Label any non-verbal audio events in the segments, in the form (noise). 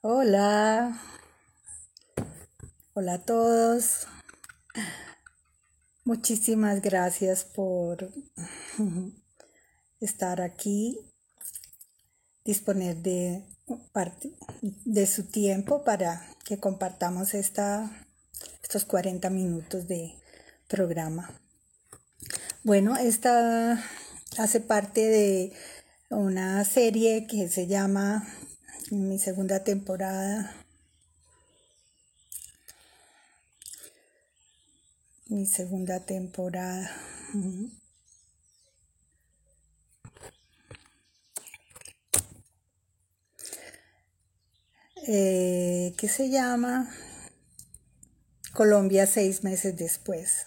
Hola, hola a todos. Muchísimas gracias por estar aquí, disponer de parte de su tiempo para que compartamos esta, estos 40 minutos de programa. Bueno, esta hace parte de una serie que se llama mi segunda temporada. Mi segunda temporada. Eh, ¿Qué se llama? Colombia seis meses después.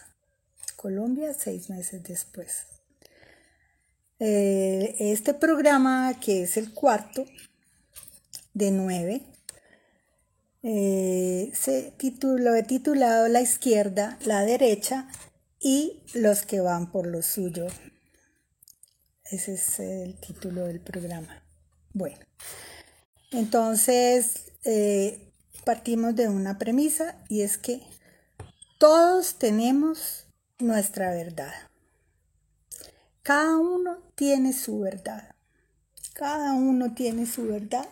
Colombia seis meses después. Eh, este programa, que es el cuarto, de 9. Eh, se lo he titulado La izquierda, la derecha y los que van por lo suyo. Ese es el título del programa. Bueno, entonces eh, partimos de una premisa y es que todos tenemos nuestra verdad. Cada uno tiene su verdad. Cada uno tiene su verdad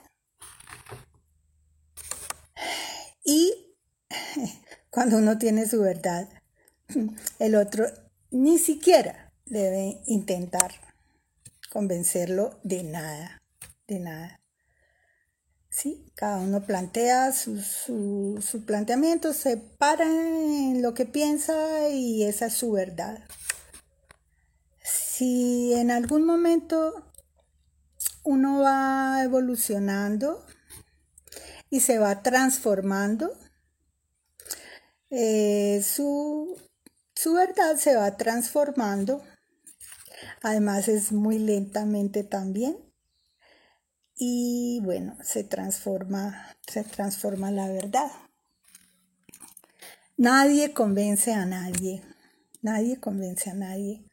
Y (laughs) cuando uno tiene su verdad, (laughs) el otro ni siquiera debe intentar convencerlo de nada, de nada. ¿Sí? Cada uno plantea su, su, planteamiento, se para en lo que piensa y esa es su verdad. Si en algún momento uno va evolucionando, y se va transformando. Eh, su, su verdad se va transformando. Además es muy lentamente también. Y bueno, se transforma, se transforma la verdad. Nadie convence a nadie. Nadie convence a nadie.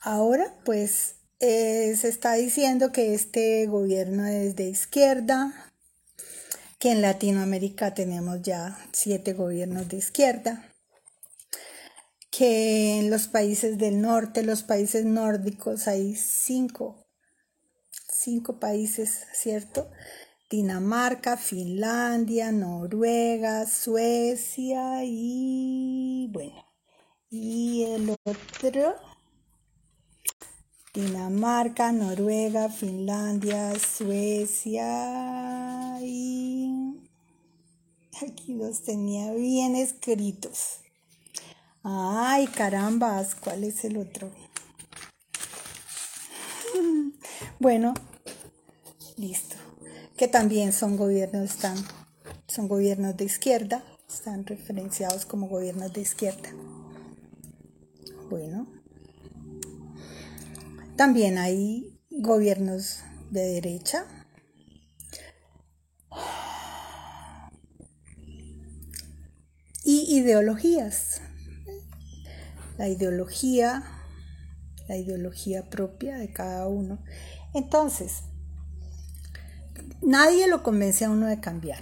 Ahora, pues, eh, se está diciendo que este gobierno es de izquierda, que en Latinoamérica tenemos ya siete gobiernos de izquierda, que en los países del norte, los países nórdicos, hay cinco, cinco países, ¿cierto? Dinamarca, Finlandia, Noruega, Suecia y bueno, y el otro, Dinamarca, Noruega, Finlandia, Suecia Aquí los tenía bien escritos. Ay, carambas, ¿cuál es el otro? Bueno, listo. Que también son gobiernos, están, son gobiernos de izquierda, están referenciados como gobiernos de izquierda. Bueno, también hay gobiernos de derecha, y ideologías. La ideología, la ideología propia de cada uno. Entonces, nadie lo convence a uno de cambiar.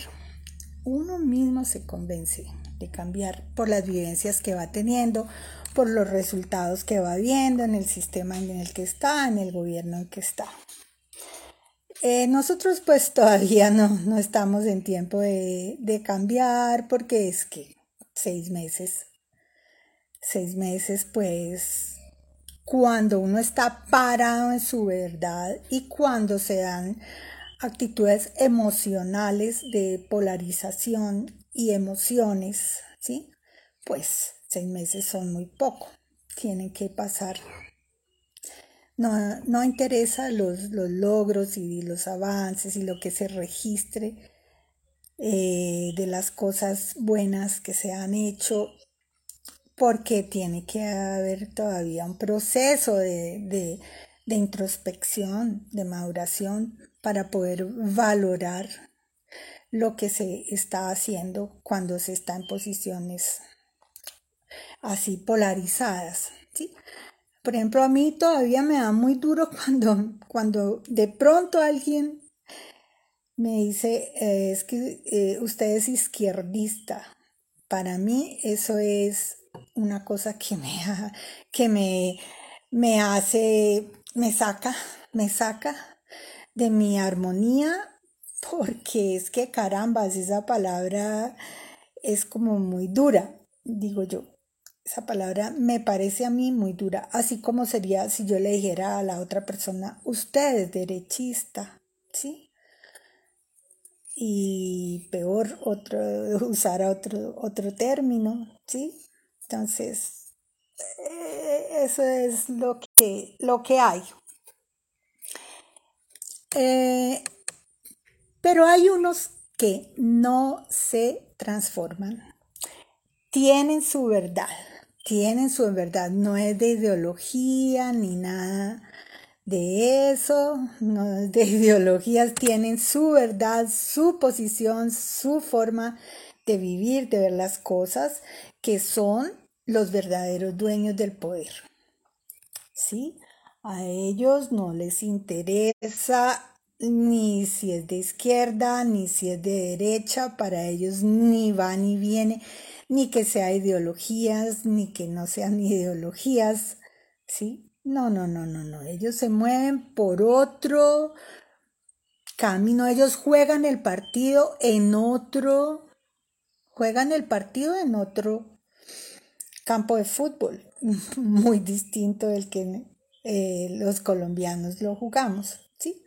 Uno mismo se convence de cambiar por las vivencias que va teniendo, por los resultados que va viendo en el sistema en el que está, en el gobierno en que está. Eh, nosotros pues todavía no, no estamos en tiempo de, de cambiar porque es que seis meses. Seis meses, pues, cuando uno está parado en su verdad y cuando se dan actitudes emocionales de polarización y emociones, ¿sí? Pues seis meses son muy poco, tienen que pasar. No, no interesa los, los logros y los avances y lo que se registre eh, de las cosas buenas que se han hecho, porque tiene que haber todavía un proceso de, de introspección, de maduración, para poder valorar lo que se está haciendo cuando se está en posiciones así polarizadas. ¿sí? Por ejemplo, a mí todavía me da muy duro (laughs) cuando, cuando de pronto alguien me dice, eh, es que eh, usted es izquierdista. Para mí eso es una cosa que me, que me, me hace, me saca, me saca de mi armonía, porque es que caramba, esa palabra es como muy dura, digo yo. Esa palabra me parece a mí muy dura, así como sería si yo le dijera a la otra persona, usted es derechista, ¿sí? Y peor, otro, (laughs) usar otro, otro término, ¿sí? Entonces, eh, eso es lo que, lo que hay. Eh, pero hay unos que no se transforman. Tienen su verdad tienen su verdad, no es de ideología ni nada de eso, de ideologías, tienen su verdad, su posición, su forma de vivir, de ver las cosas, que son los verdaderos dueños del poder. ¿Sí? A ellos no les interesa ni si es de izquierda, ni si es de derecha, para ellos ni va ni viene ni que sea ideologías, ni que no sean (laughs) ideologías, ¿sí? No, no, no, no, no. Ellos se mueven por otro camino. Ellos juegan el partido en otro, juegan el partido en otro campo de fútbol, (laughs) muy distinto del que eh, los colombianos lo jugamos, ¿sí?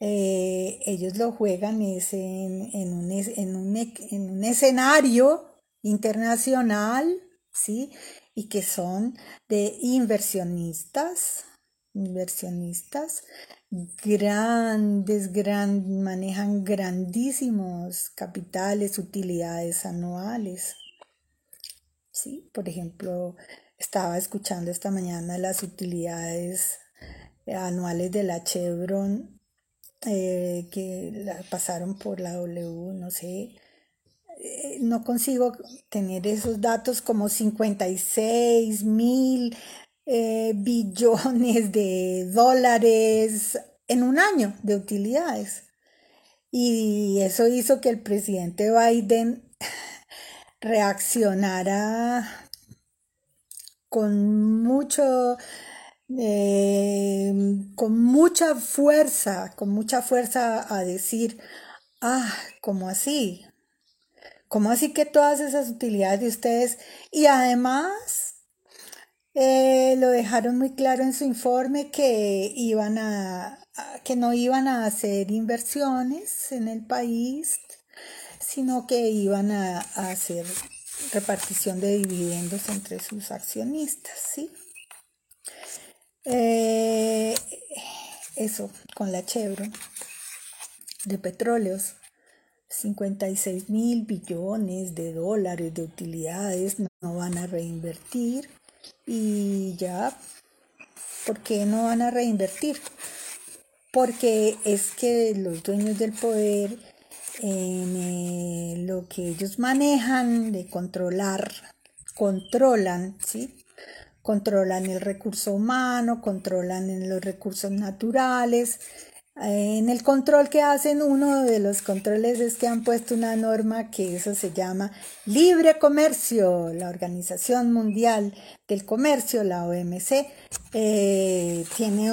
Eh, ellos lo juegan es en, un, en, un, en un escenario internacional, ¿sí? Y que son de inversionistas, inversionistas grandes, gran, manejan grandísimos capitales, utilidades anuales. ¿Sí? Por ejemplo, estaba escuchando esta mañana las utilidades anuales de la Chevron eh, que pasaron por la W, no sé, eh, no consigo tener esos datos como 56 mil eh, (laughs) billones de dólares en un año de utilidades. Y eso hizo que el presidente Biden (sighs) reaccionara con mucho eh, con mucha fuerza, con mucha fuerza a decir, ah, ¿cómo así? ¿Cómo así que todas esas utilidades de ustedes? Y además eh, lo dejaron muy claro en su informe que iban a, que no iban a hacer inversiones en el país, sino que iban a, hacer repartición de dividendos entre sus accionistas, ¿sí? Eh, eso, con la Chevron de petróleos. 56 mil billones de dólares de utilidades no van a reinvertir y ya, ¿por qué no van a reinvertir? Porque es que los dueños del poder en eh, lo que ellos manejan de controlar, controlan, ¿sí? Controlan el recurso humano, controlan los recursos naturales, en el control que hacen, uno de los controles es que han puesto una norma que eso se llama libre comercio. La Organización Mundial del Comercio, la OMC, eh, tiene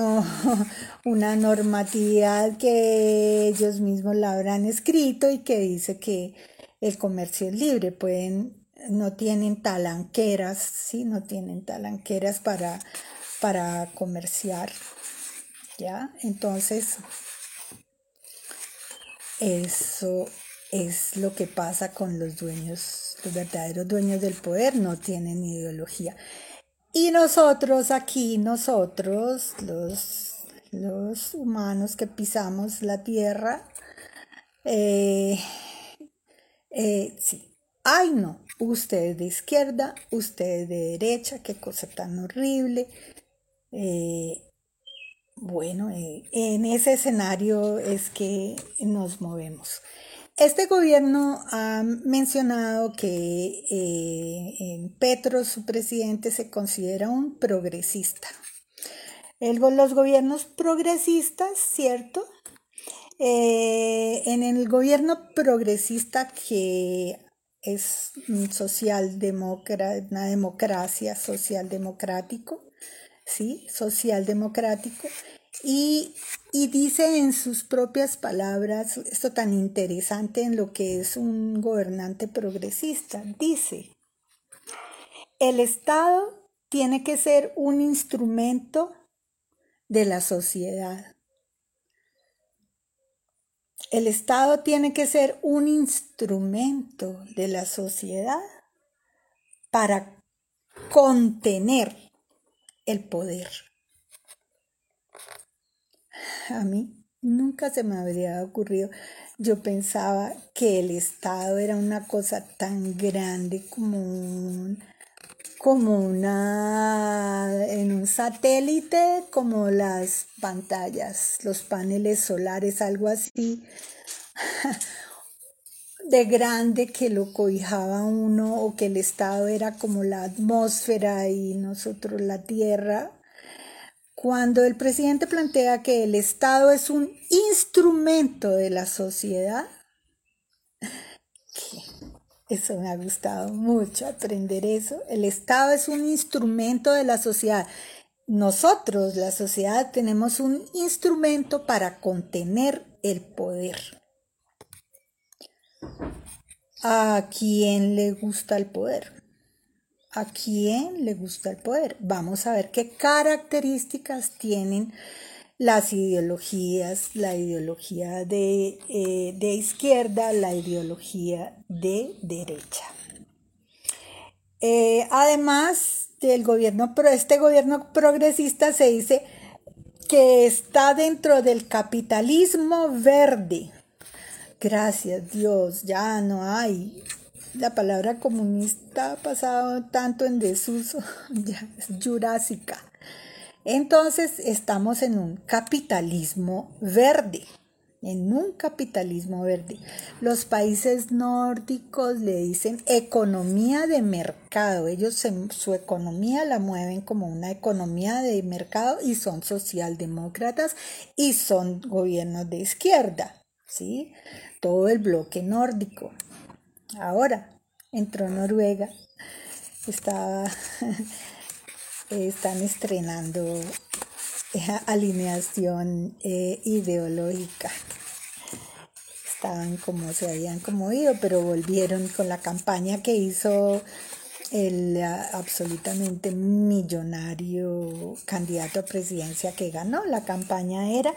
(laughs) una normativa que ellos mismos la habrán escrito y que dice que el comercio es libre. Pueden, no tienen talanqueras, ¿sí? No tienen talanqueras para, para comerciar. ¿Ya? Entonces, eso es lo que pasa con los dueños, los verdaderos dueños del poder, no tienen ideología. Y nosotros aquí, nosotros, los, los humanos que pisamos la tierra, eh, eh, sí, ay no, usted de izquierda, usted de derecha, qué cosa tan horrible. Eh, bueno, eh, en ese escenario es que nos movemos. Este gobierno ha mencionado que eh, Petro, su presidente, se considera un progresista. los gobiernos progresistas, ¿cierto? Eh, en el gobierno progresista que es socialdemócrata, una democracia socialdemocrático, ¿sí? Socialdemocrático. Y, y dice en sus propias palabras esto tan interesante en lo que es un gobernante progresista. Dice, el Estado tiene que ser un instrumento de la sociedad. El Estado tiene que ser un instrumento de la sociedad para contener el poder. A mí nunca se me habría ocurrido. Yo pensaba que el Estado era una cosa tan grande como un, como una en un satélite como las pantallas, los paneles solares, algo así (laughs) de grande que lo cobijaba uno o que el estado era como la atmósfera y nosotros la tierra. Cuando el presidente plantea que el Estado es un instrumento de la sociedad, eso me ha gustado mucho aprender eso. El Estado es un instrumento de la sociedad. Nosotros, la sociedad, tenemos un instrumento para contener el poder. ¿A quién le gusta el poder? ¿A quién le gusta el poder? Vamos a ver qué características tienen las ideologías, la ideología de, eh, de izquierda, la ideología de derecha. Eh, además gobierno, este gobierno progresista se dice que está dentro del capitalismo verde. Gracias Dios, ya no hay. La palabra comunista ha pasado tanto en desuso, (laughs) ya es jurásica. Entonces estamos en un capitalismo verde, en un capitalismo verde. Los países nórdicos le dicen economía de mercado. Ellos su economía la mueven como una economía de mercado y son socialdemócratas y son gobiernos de izquierda, ¿sí? Todo el bloque nórdico. Ahora entró Noruega, estaba (laughs) están estrenando alineación eh, ideológica. Estaban como se habían como ido, pero volvieron con la campaña que hizo el absolutamente millonario candidato a presidencia que ganó. La campaña era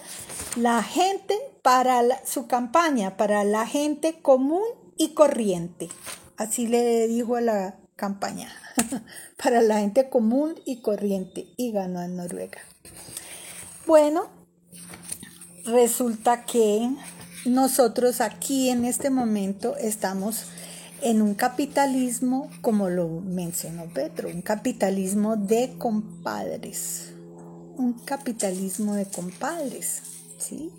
la gente para su campaña, para la gente común y corriente. Así le dijo a la campaña (laughs) para la gente común y corriente y ganó en Noruega. Bueno, resulta que nosotros aquí en este momento estamos en un capitalismo, como lo mencionó Petro, un capitalismo de compadres, un capitalismo de compadres, ¿sí?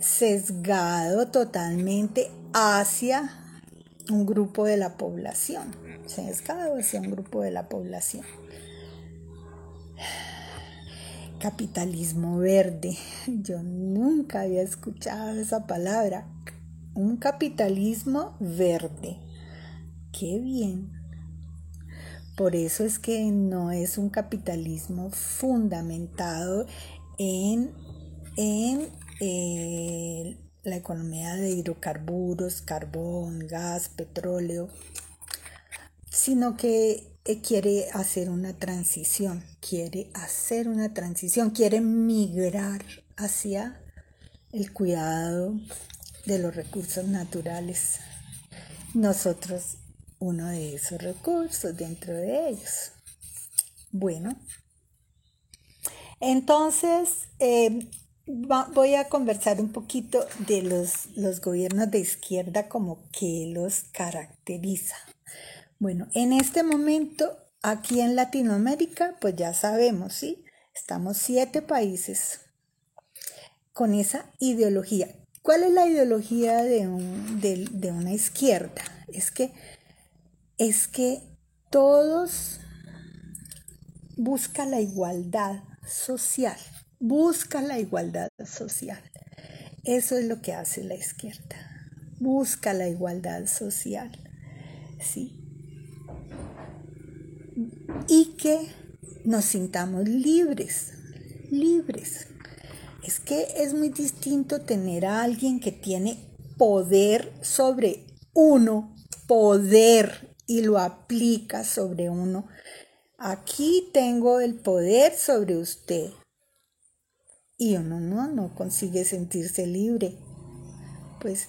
sesgado totalmente hacia un grupo de la población sesgado hacia un grupo de la población. Capitalismo verde. Yo nunca había escuchado esa palabra. Un capitalismo verde. Qué bien. Por eso es que no es un capitalismo fundamentado en, en eh, la economía de hidrocarburos, carbón, gas, petróleo, sino que eh, quiere hacer una transición, quiere hacer una transición, quiere migrar hacia el cuidado de los recursos naturales. Nosotros, uno de esos recursos dentro de ellos. Bueno, entonces eh, voy a conversar un poquito de los, los gobiernos de izquierda como que los caracteriza. Bueno, en este momento, aquí en Latinoamérica, pues ya sabemos, ¿sí? Estamos siete países con esa ideología. ¿Cuál es la ideología de, una izquierda? Es que, es que todos buscan la igualdad social, buscan la igualdad social. Eso es lo que hace la izquierda. Busca la igualdad social. ¿sí? Y que nos sintamos libres, libres. Es que es muy distinto tener a alguien que tiene poder sobre uno, poder, y lo aplica sobre uno. Aquí tengo el poder sobre usted. Y uno no, no consigue sentirse libre. Pues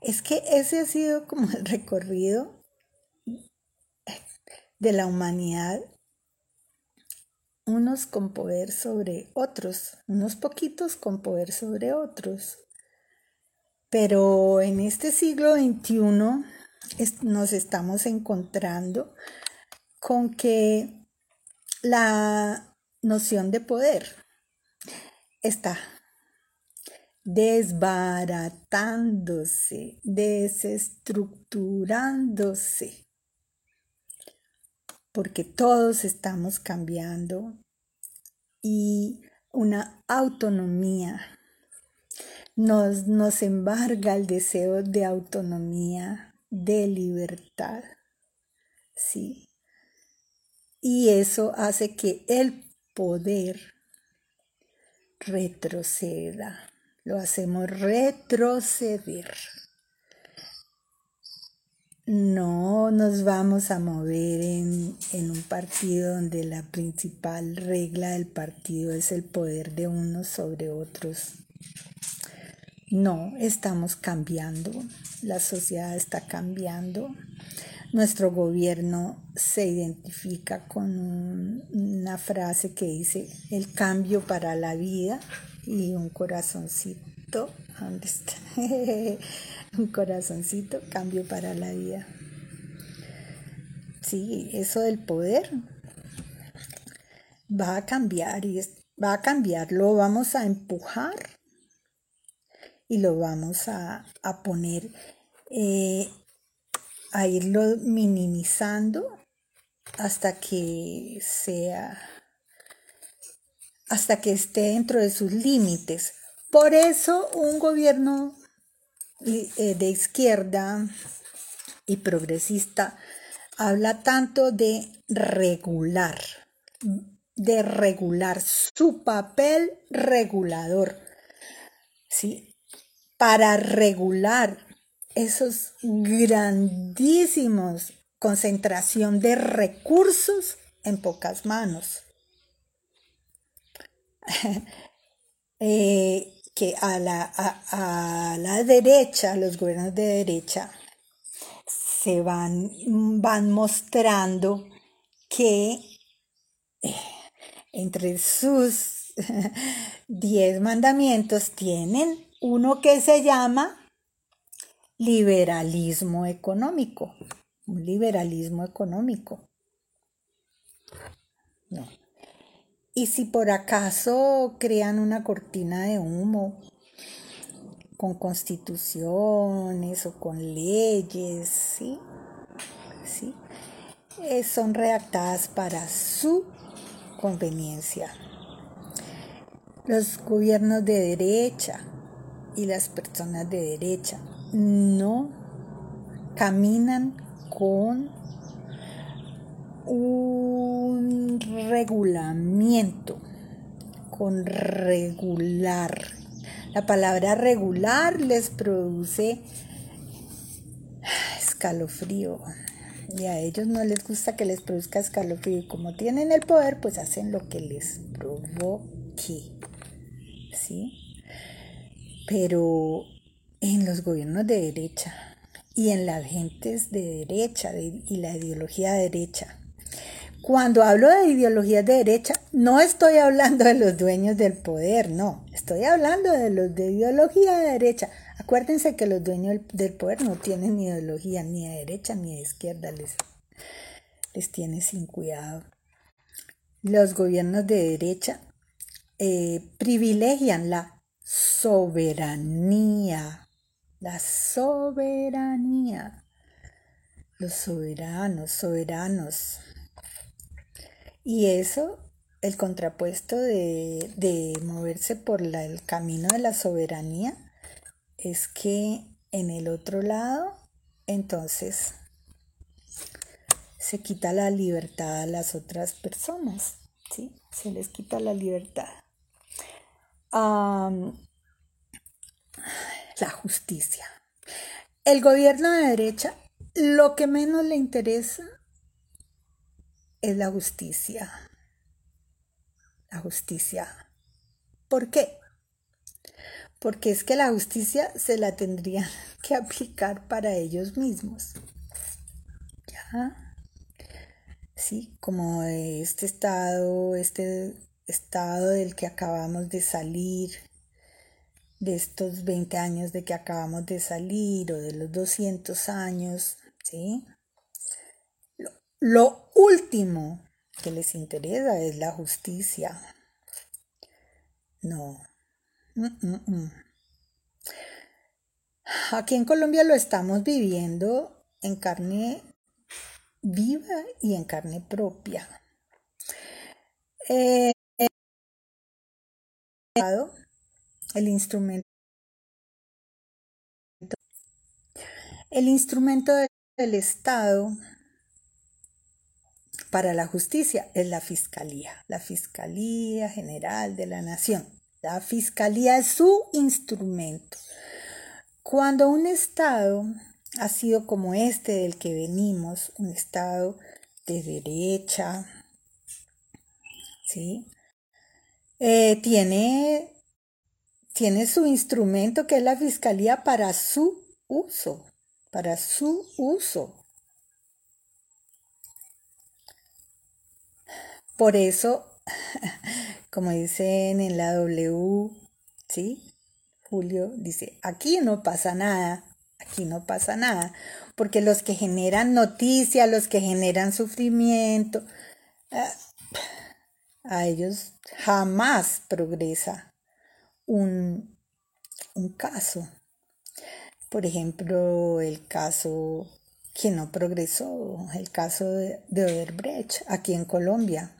es que ese ha sido como el recorrido de la humanidad unos con poder sobre otros, unos poquitos con poder sobre otros. Pero en este siglo XXI nos estamos encontrando con que la noción de poder está desbaratándose, desestructurándose porque todos estamos cambiando y una autonomía nos, nos embarga el deseo de autonomía, de libertad. Sí. Y eso hace que el poder retroceda. Lo hacemos retroceder. No nos vamos a mover en, un partido donde la principal regla del partido es el poder de unos sobre otros. No, estamos cambiando, la sociedad está cambiando. Nuestro gobierno se identifica con una frase que dice el cambio para la vida y un corazoncito. ¿Dónde está? (laughs) un corazoncito, cambio para la vida. Sí, eso del poder va a cambiar y va a cambiar, lo vamos a empujar y lo vamos a, poner, eh, a irlo minimizando hasta que sea, hasta que esté dentro de sus límites. Por eso un gobierno eh, de izquierda y progresista habla tanto de regular, de regular su papel regulador, ¿sí? Para regular esos grandísimos concentración de recursos en pocas manos. (laughs) eh, que a la, a, la derecha, los gobiernos de derecha, se van, van mostrando que eh, entre sus (laughs) diez mandamientos tienen uno que se llama liberalismo económico, un liberalismo económico. No. Y si por acaso crean una cortina de humo con constituciones o con leyes, ¿sí? ¿Sí? Eh, son redactadas para su conveniencia. Los gobiernos de derecha y las personas de derecha no caminan con un regulamiento, con regular. La palabra regular les produce escalofrío y a ellos no les gusta que les produzca escalofrío y como tienen el poder pues hacen lo que les provoque. ¿Sí? Pero en los gobiernos de derecha y en las gentes de derecha y la ideología de derecha cuando hablo de ideologías de derecha, no estoy hablando de los dueños del poder, no, estoy hablando de los de ideología de derecha. Acuérdense que los dueños del poder no tienen ideología ni de derecha ni de izquierda, les, les tiene sin cuidado. Los gobiernos de derecha eh, privilegian la soberanía, la soberanía. Los soberanos, soberanos, y eso, el contrapuesto de, moverse por el camino de la soberanía, es que en el otro lado, entonces, se quita la libertad a las otras personas, ¿sí? Se les quita la libertad. La justicia. El gobierno de derecha lo que menos le interesa es la justicia. La justicia. ¿Por qué? Porque es que la justicia se la tendrían (laughs) que aplicar para ellos mismos. ¿Ya? Sí, como este estado, este estado del que acabamos de salir, de estos 20 años de que acabamos de salir o de los 200 años, ¿sí? Lo, último que les interesa es la justicia. No. Mm, mm, mm. Aquí en Colombia lo estamos viviendo en carne viva y en carne propia. Eh, el instrumento el instrumento del Estado para la justicia es la Fiscalía, la Fiscalía General de la Nación. La Fiscalía es su instrumento. Cuando un Estado ha sido como este del que venimos, un Estado de derecha, ¿sí? Eh, tiene tiene su instrumento que es la fiscalía para su uso, para su uso. Por eso, (laughs) como dicen en la W, ¿sí? Julio dice, aquí no pasa nada, aquí no pasa nada, porque los que generan noticia, los que generan sufrimiento, ah, a ellos jamás progresa un, caso. Por ejemplo, el caso que no progresó, el caso de, de Oderbrecht aquí en Colombia.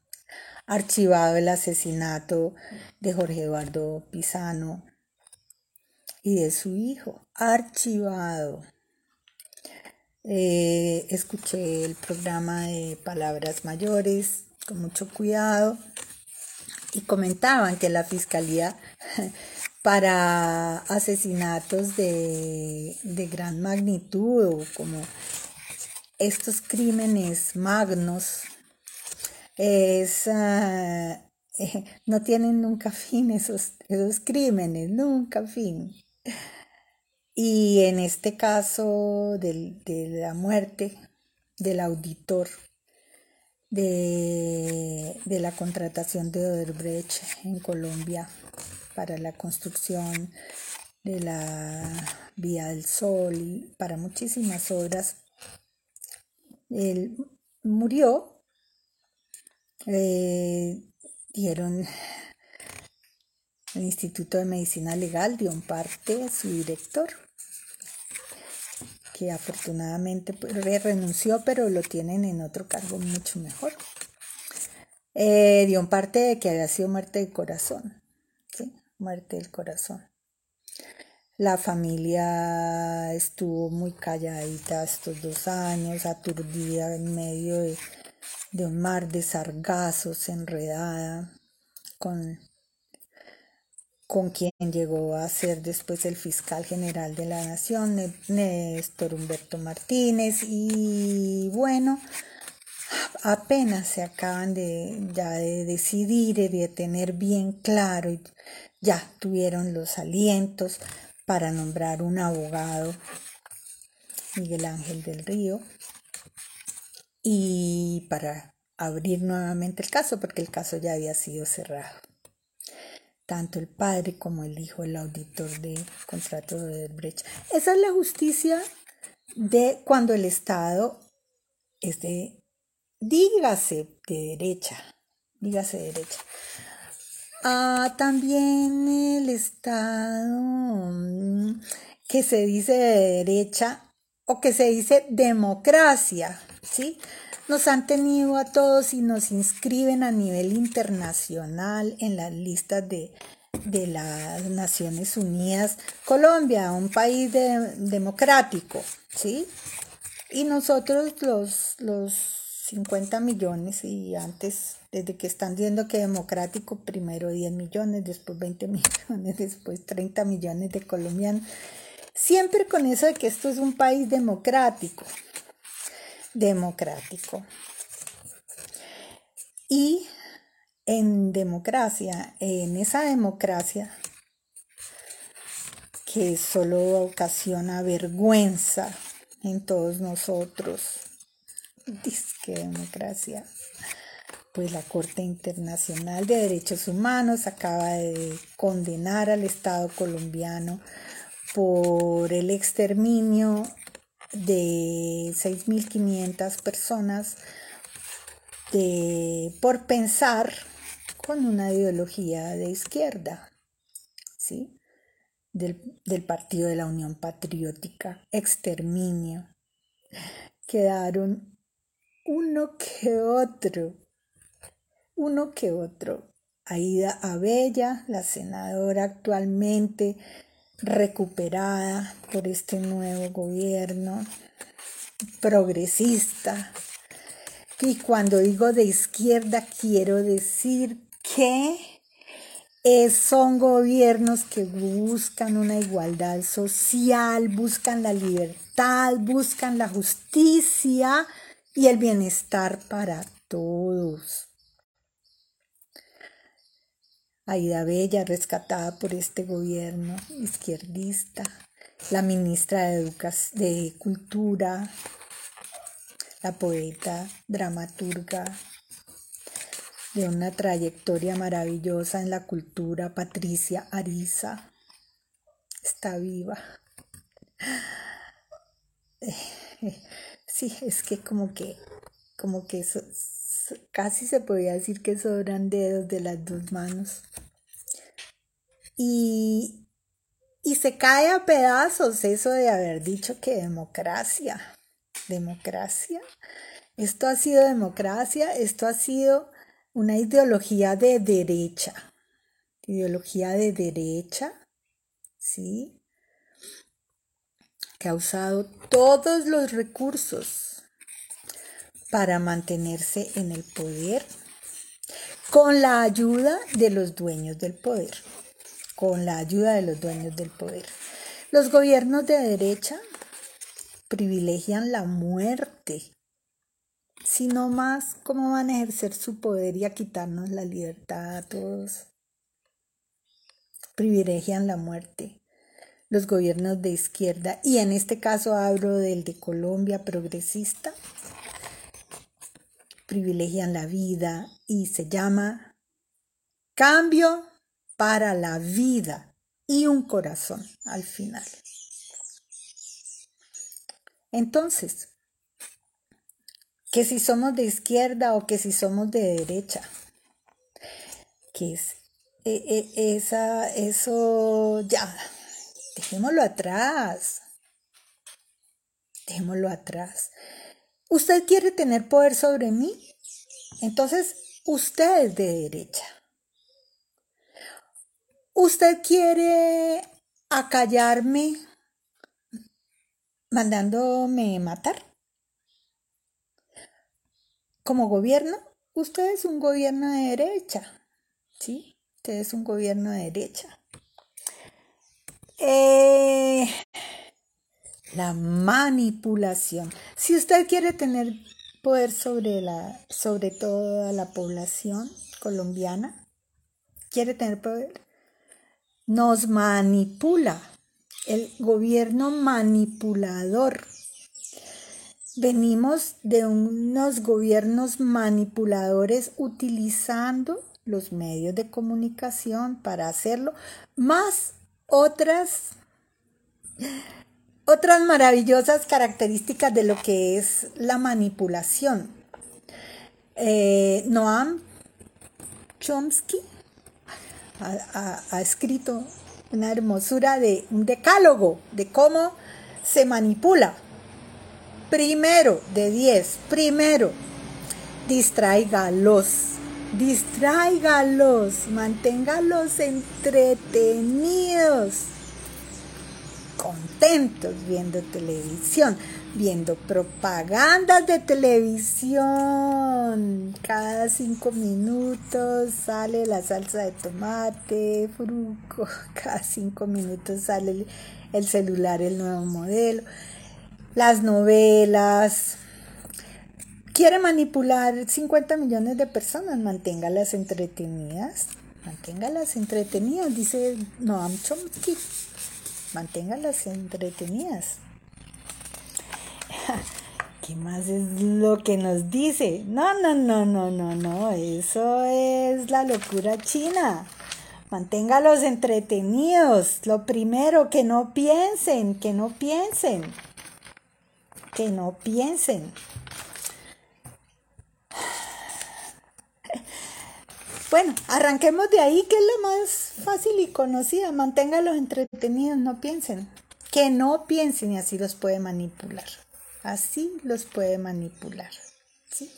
Archivado el asesinato de Jorge Eduardo Pisano y de su hijo. Archivado. Eh, escuché el programa de Palabras Mayores con mucho cuidado y comentaban que la fiscalía (laughs) para asesinatos de, gran magnitud como estos crímenes magnos es, ah, (laughs) no tienen nunca fin esos, esos crímenes, nunca fin. Y en este caso de la muerte del auditor de, la contratación de Oderbrecht en Colombia para la construcción de la Vía del Sol y para muchísimas obras. Él murió, eh, dieron el Instituto de Medicina Legal dio un parte su director que afortunadamente pues, renunció, pero lo tienen en otro cargo mucho mejor. Eh, dio un parte de que había sido muerte del corazón, muerte del corazón. La familia estuvo muy calladita estos dos años, aturdida en medio de un mar de sargazos, enredada, con con quien llegó a ser después el fiscal general de la nación, Néstor Humberto Martínez, y bueno, apenas se acaban de, ya de decidir y de tener bien claro, y ya tuvieron los alientos para nombrar un abogado, Miguel Ángel del Río, y para abrir nuevamente el caso, porque el caso ya había sido cerrado tanto el padre como el hijo, el auditor de contrato de Brecht. Esa es la justicia de cuando el Estado es de, dígase, de derecha, dígase derecha. Ah, también el Estado mm, que se dice de derecha o que se dice democracia, ¿sí? Nos han tenido a todos y nos inscriben a nivel internacional en las listas de, de las Naciones Unidas, Colombia, un país democrático, ¿sí? Y nosotros los, los 50 millones y antes, desde que están diciendo que democrático, primero 10 millones, después 20 (laughs) millones, después 30 millones de colombianos, siempre con eso de que esto es un país democrático, democrático. Y en democracia, en esa democracia que solo ocasiona vergüenza en todos nosotros, que democracia, pues la Corte Internacional de Derechos Humanos acaba de condenar al Estado colombiano por el exterminio de 6.500 personas de, por pensar con una ideología de izquierda, ¿sí? Del, del Partido de la Unión Patriótica, exterminio. Quedaron uno que otro, uno que otro. Aida Abella, la senadora actualmente recuperada por este nuevo gobierno progresista. Y cuando digo de izquierda quiero decir que son gobiernos que buscan una igualdad social, buscan la libertad, buscan la justicia y el bienestar para todos. Aida Bella, rescatada por este gobierno izquierdista, la ministra de, de Cultura, la poeta, dramaturga, de una trayectoria maravillosa en la cultura, Patricia Ariza. Está viva. (laughs) Sí, es que como que, como que casi se podía decir que sobran dedos de las dos manos. Y, y se cae a pedazos eso de haber dicho que democracia, democracia. Esto ha sido democracia, esto ha sido una ideología de derecha, ideología de derecha, ¿sí? Que ha usado todos los recursos para mantenerse en el poder con la ayuda de los dueños del poder, con la ayuda de los dueños del poder. Los gobiernos de derecha privilegian la muerte sino más cómo van a ejercer su poder y a quitarnos la libertad a todos. Privilegian la muerte los gobiernos de izquierda y en este caso hablo del de Colombia progresista, privilegian la vida y se llama cambio para la vida y un corazón al final. Entonces, que si somos de izquierda o que si somos de derecha. Que es e, e, esa, eso ya, dejémoslo atrás. Dejémoslo atrás. ¿Usted quiere tener poder sobre mí? Entonces, usted es de derecha. ¿Usted quiere acallarme mandándome matar? como gobierno, usted es un gobierno de derecha, ¿sí? Usted es un gobierno de derecha. Eh, la manipulación. Si usted quiere tener poder sobre, la, sobre toda la población colombiana, quiere tener poder, nos manipula. El gobierno manipulador Venimos de unos gobiernos manipuladores utilizando los medios de comunicación para hacerlo, más otras otras maravillosas características de lo que es la manipulación. Eh, Noam Chomsky ha, ha, escrito una hermosura de un decálogo de cómo se manipula Primero, de 10, primero, los distráigalos, manténgalos entretenidos, contentos viendo televisión, viendo propagandas de televisión. Cada cinco minutos sale la salsa de tomate, fruco, (laughs) cada cinco minutos sale el celular, el nuevo modelo, las novelas, quiere manipular 50 millones de personas, manténgalas entretenidas, manténgalas entretenidas, dice Noam Chomsky, manténgalas entretenidas. (laughs) ¿Qué más es lo que nos dice? No, no, no, no, no, no, eso es la locura china. Manténgalos entretenidos. Lo primero, que no piensen, que no piensen. Que no piensen. Bueno, arranquemos de ahí, que es la más fácil y conocida. Manténgalos entretenidos, no piensen. Que no piensen y así los puede manipular. Así los puede manipular. ¿sí?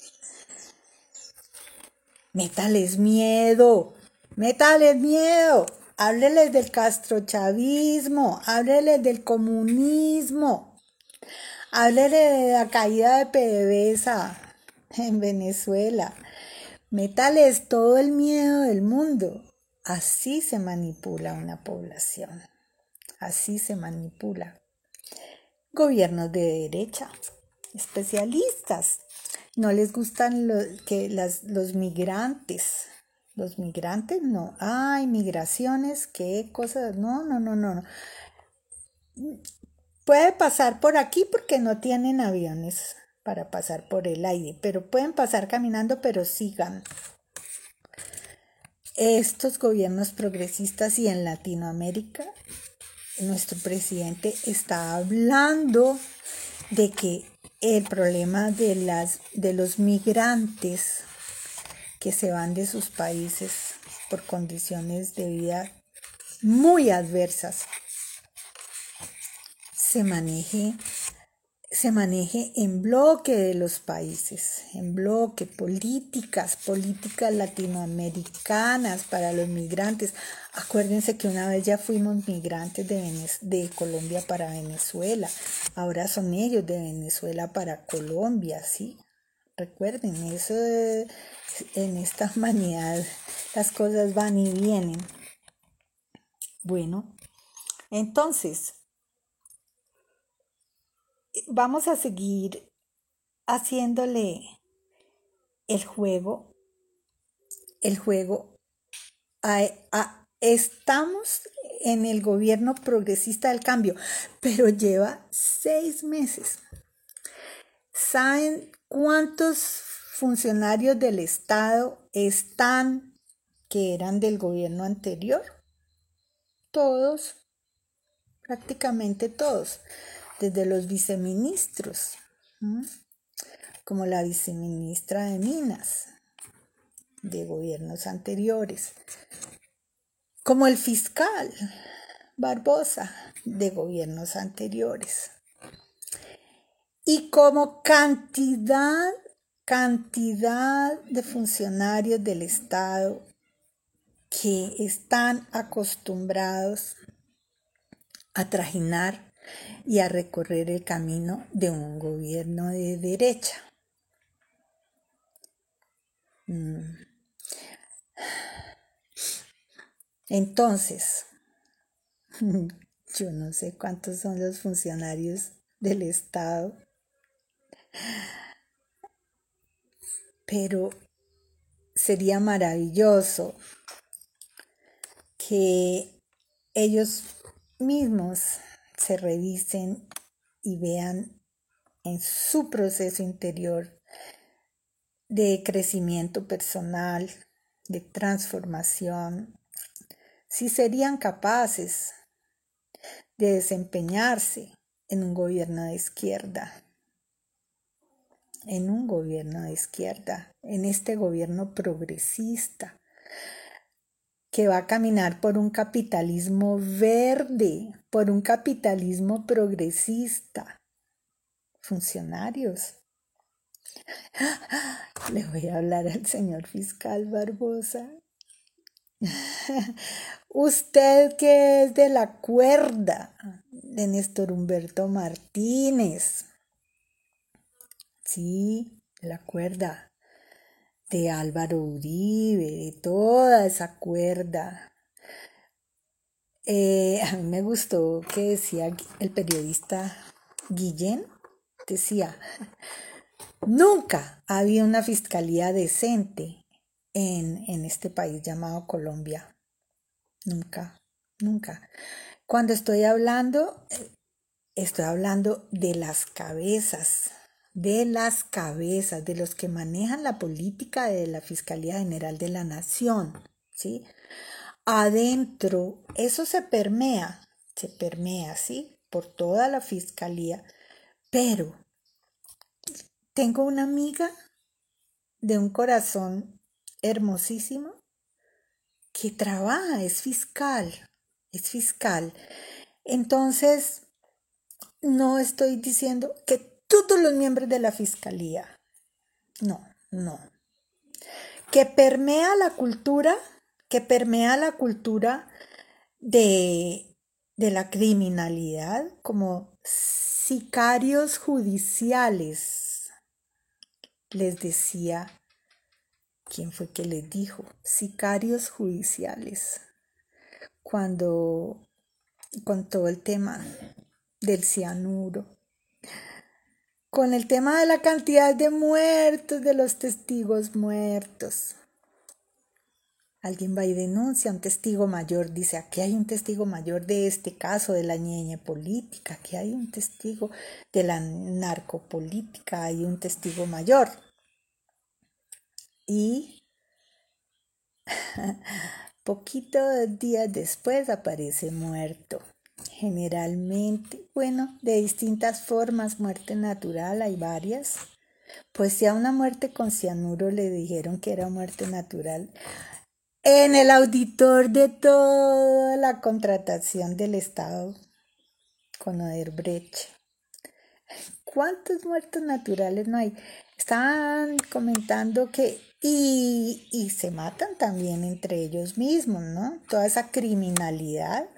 Métales miedo, métales miedo. Hábleles del castrochavismo, hábleles del comunismo, hábleles de la caída de PDVSA en Venezuela Metales todo el miedo del mundo. Así se manipula una población. Así se manipula. Gobiernos de derecha, especialistas. No les gustan que los migrantes. Los migrantes no. Ay, migraciones, qué cosas. No, no, no, no. Puede pasar por aquí porque no tienen aviones para pasar por el aire, pero pueden pasar caminando, pero sigan. Estos gobiernos progresistas y en Latinoamérica, nuestro presidente está hablando de que el problema de, las, de los migrantes que se van de sus países por condiciones de vida muy adversas se maneje se maneje en bloque de los países, en bloque, políticas, políticas latinoamericanas para los migrantes. Acuérdense que una vez ya fuimos migrantes de, de Colombia para Venezuela, ahora son ellos de Venezuela para Colombia, ¿sí? Recuerden, eso en esta humanidad las cosas van y vienen. Bueno, entonces, vamos a seguir haciéndole el juego, el juego. estamos en el gobierno progresista del cambio, pero lleva seis meses. ¿Saben cuántos funcionarios del Estado están que eran del gobierno anterior? Todos, prácticamente todos desde los viceministros, como la viceministra de Minas de gobiernos anteriores, como el fiscal Barbosa de gobiernos anteriores, y como cantidad, cantidad de funcionarios del Estado que están acostumbrados a trajinar y a recorrer el camino de un gobierno de derecha. Mm. Entonces, (laughs) yo no sé cuántos son los funcionarios del Estado, pero sería maravilloso que ellos mismos se revisen y vean en su proceso interior de crecimiento personal, de transformación, si serían capaces de desempeñarse en un gobierno de izquierda, en un gobierno de izquierda, en este gobierno progresista, que va a caminar por un capitalismo verde, por un capitalismo progresista. Funcionarios, (gasps) Le voy a hablar al señor fiscal Barbosa. (laughs) Usted que es de la cuerda de Néstor Humberto Martínez. Sí, la cuerda de Álvaro Uribe, de toda esa cuerda. Eh, a mí me gustó que decía el periodista Guillén, decía, nunca había una fiscalía decente en, en este país llamado Colombia. Nunca, nunca. Cuando estoy hablando, estoy hablando de las cabezas, de las cabezas, de los que manejan la política de la Fiscalía General de la Nación, ¿sí? Adentro, eso se permea, se permea, ¿sí? Por toda la Fiscalía, pero tengo una amiga de un corazón hermosísimo que trabaja, es fiscal, es fiscal. Entonces, no estoy diciendo que todos los miembros de la fiscalía, no, no. Que permea la cultura, que permea la cultura de, de la criminalidad como sicarios judiciales, les decía ¿Quién fue que le dijo? Sicarios judiciales. Cuando con todo el tema del cianuro, con el tema de la cantidad de muertos, de los testigos muertos. Alguien va y denuncia un testigo mayor, dice, aquí hay un testigo mayor de este caso de la ñeñe política, aquí hay un testigo de la narcopolítica, hay un testigo mayor y (laughs) poquitos días después aparece muerto. Generalmente, bueno, de distintas formas, muerte natural, hay varias. Pues si a una muerte con cianuro le dijeron que era muerte natural, en el auditor de toda la contratación del Estado con Odebrecht. ¿Cuántos muertos naturales no hay? Están comentando que y, se matan también entre ellos mismos, ¿no? Toda esa criminalidad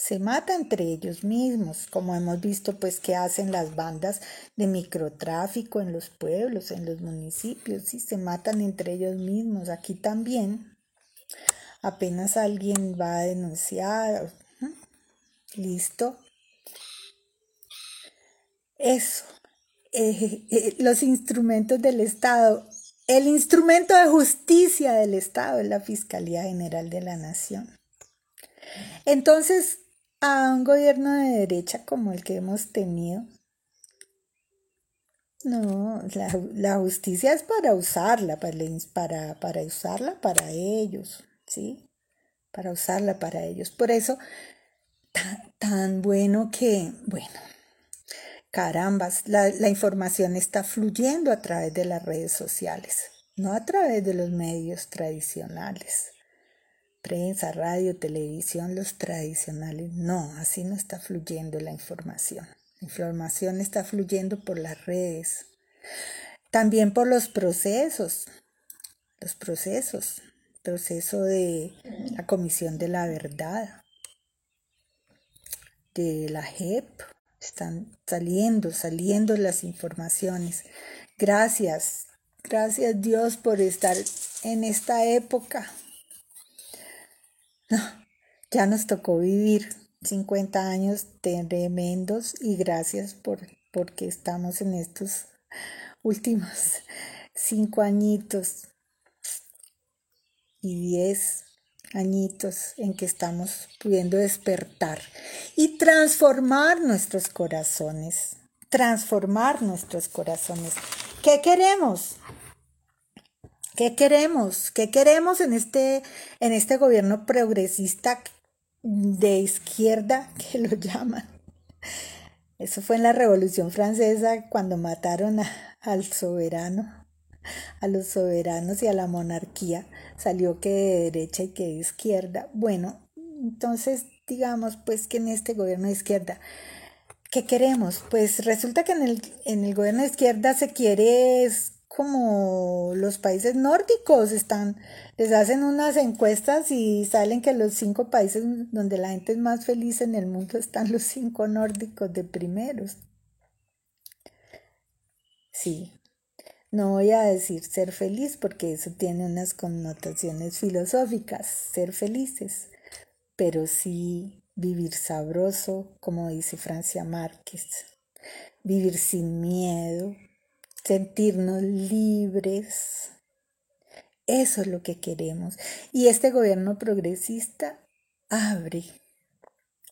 se mata entre ellos mismos, como hemos visto pues que hacen las bandas de microtráfico en los pueblos, en los municipios, y se matan entre ellos mismos. Aquí también, apenas alguien va a denunciar, listo. Eso, eh, eh, los instrumentos del Estado el instrumento de justicia del Estado es la Fiscalía General de la Nación. Entonces, a un gobierno de derecha como el que hemos tenido, no, la, justicia es para usarla, para, para, usarla para ellos, ¿sí? Para usarla para ellos. Por eso, tan bueno que, bueno, carambas, la, la, información está fluyendo a través de las redes sociales, no a través de los medios tradicionales. Prensa, radio, televisión, los tradicionales. No, así no está fluyendo la información. La información está fluyendo por las redes. También por los procesos. Los procesos. Proceso de la Comisión de la Verdad. De la JEP, están saliendo, saliendo las informaciones. Gracias, gracias Dios por estar en esta época. (laughs) ya nos tocó vivir 50 años tremendos y gracias por porque estamos en estos (laughs) últimos (laughs) cinco añitos y diez añitos en que estamos pudiendo despertar y transformar nuestros corazones, transformar nuestros corazones. ¿Qué queremos? ¿Qué queremos? ¿Qué queremos en este, en este gobierno progresista de izquierda (laughs) que lo llaman? Eso fue en la Revolución Francesa cuando mataron al soberano a los soberanos y a la monarquía, salió que de derecha y que de izquierda. Bueno, entonces digamos pues que en este gobierno de izquierda, ¿qué queremos? Pues resulta que en el, en el gobierno de izquierda se quiere como los países nórdicos están, les hacen unas encuestas y salen que los cinco países donde la gente es más feliz en el mundo están los cinco nórdicos de primeros. Sí, no voy a decir ser feliz porque eso tiene unas connotaciones filosóficas, ser felices, pero sí vivir sabroso, como dice Francia Márquez, vivir sin miedo, sentirnos libres. Eso es lo que queremos. Y este gobierno progresista abre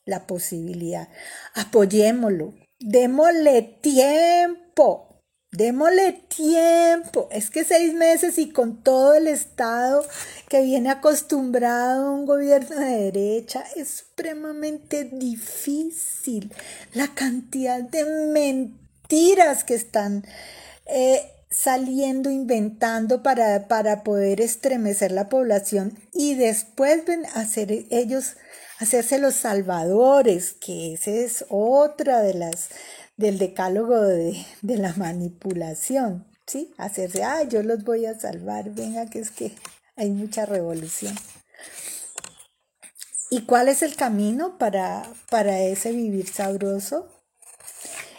la posibilidad. Apoyémoslo, démosle tiempo. Démosle tiempo. Es que seis meses y con todo el Estado que viene acostumbrado a un gobierno de derecha es supremamente difícil. La cantidad de mentiras que están eh, saliendo, inventando para, para poder estremecer la población y después ven hacer ellos, hacerse los salvadores, que esa es otra de las del decálogo de, la manipulación, ¿sí? Hacerse, ah, yo los voy a salvar, venga, que es que hay mucha revolución. ¿Y cuál es el camino para, para ese vivir sabroso?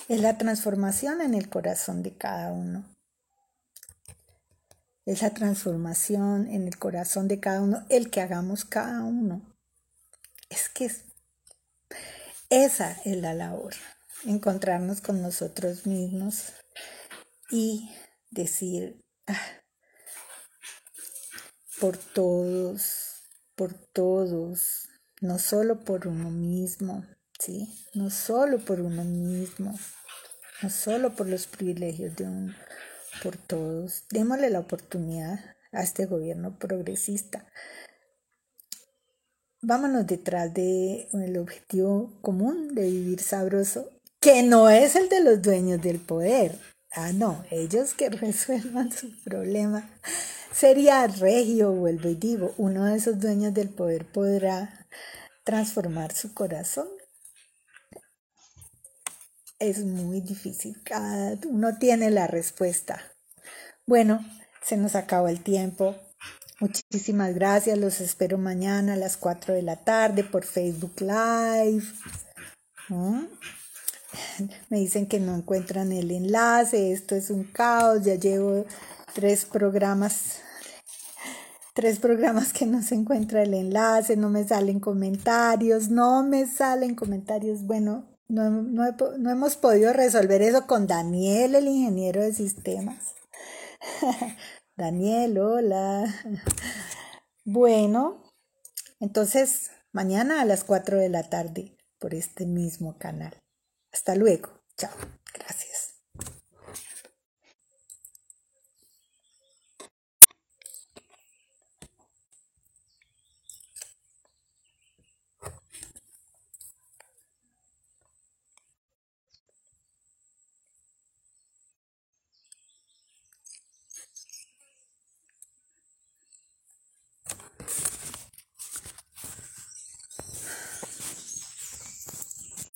Es la transformación en el corazón de cada uno. Es la transformación en el corazón de cada uno, el que hagamos cada uno. Es que esa es la labor encontrarnos con nosotros mismos y decir, ah, por todos, por todos, no solo por uno mismo, ¿sí? No solo por uno mismo, no solo por los privilegios de uno, por todos. Démosle la oportunidad a este gobierno progresista. Vámonos detrás de el objetivo común de vivir sabroso que no es el de los dueños del poder. Ah, no, ellos que (laughs) resuelvan su problema. Sería regio, vuelvo y digo, uno de esos dueños del poder podrá transformar su corazón. Es muy difícil, cada uno tiene la respuesta. Bueno, se nos acabó el tiempo. Muchísimas gracias, los espero mañana a las 4 de la tarde por Facebook Live. ¿Mm? me dicen que no encuentran el enlace, esto es un caos, ya llevo tres programas, tres programas que no se encuentra el enlace, no me salen comentarios, no me salen comentarios, bueno, no, no hemos podido resolver eso con Daniel, el ingeniero de sistemas. (laughs) Daniel, hola. Bueno, entonces mañana a las 4 de la tarde por este mismo canal. Hasta luego. Chao.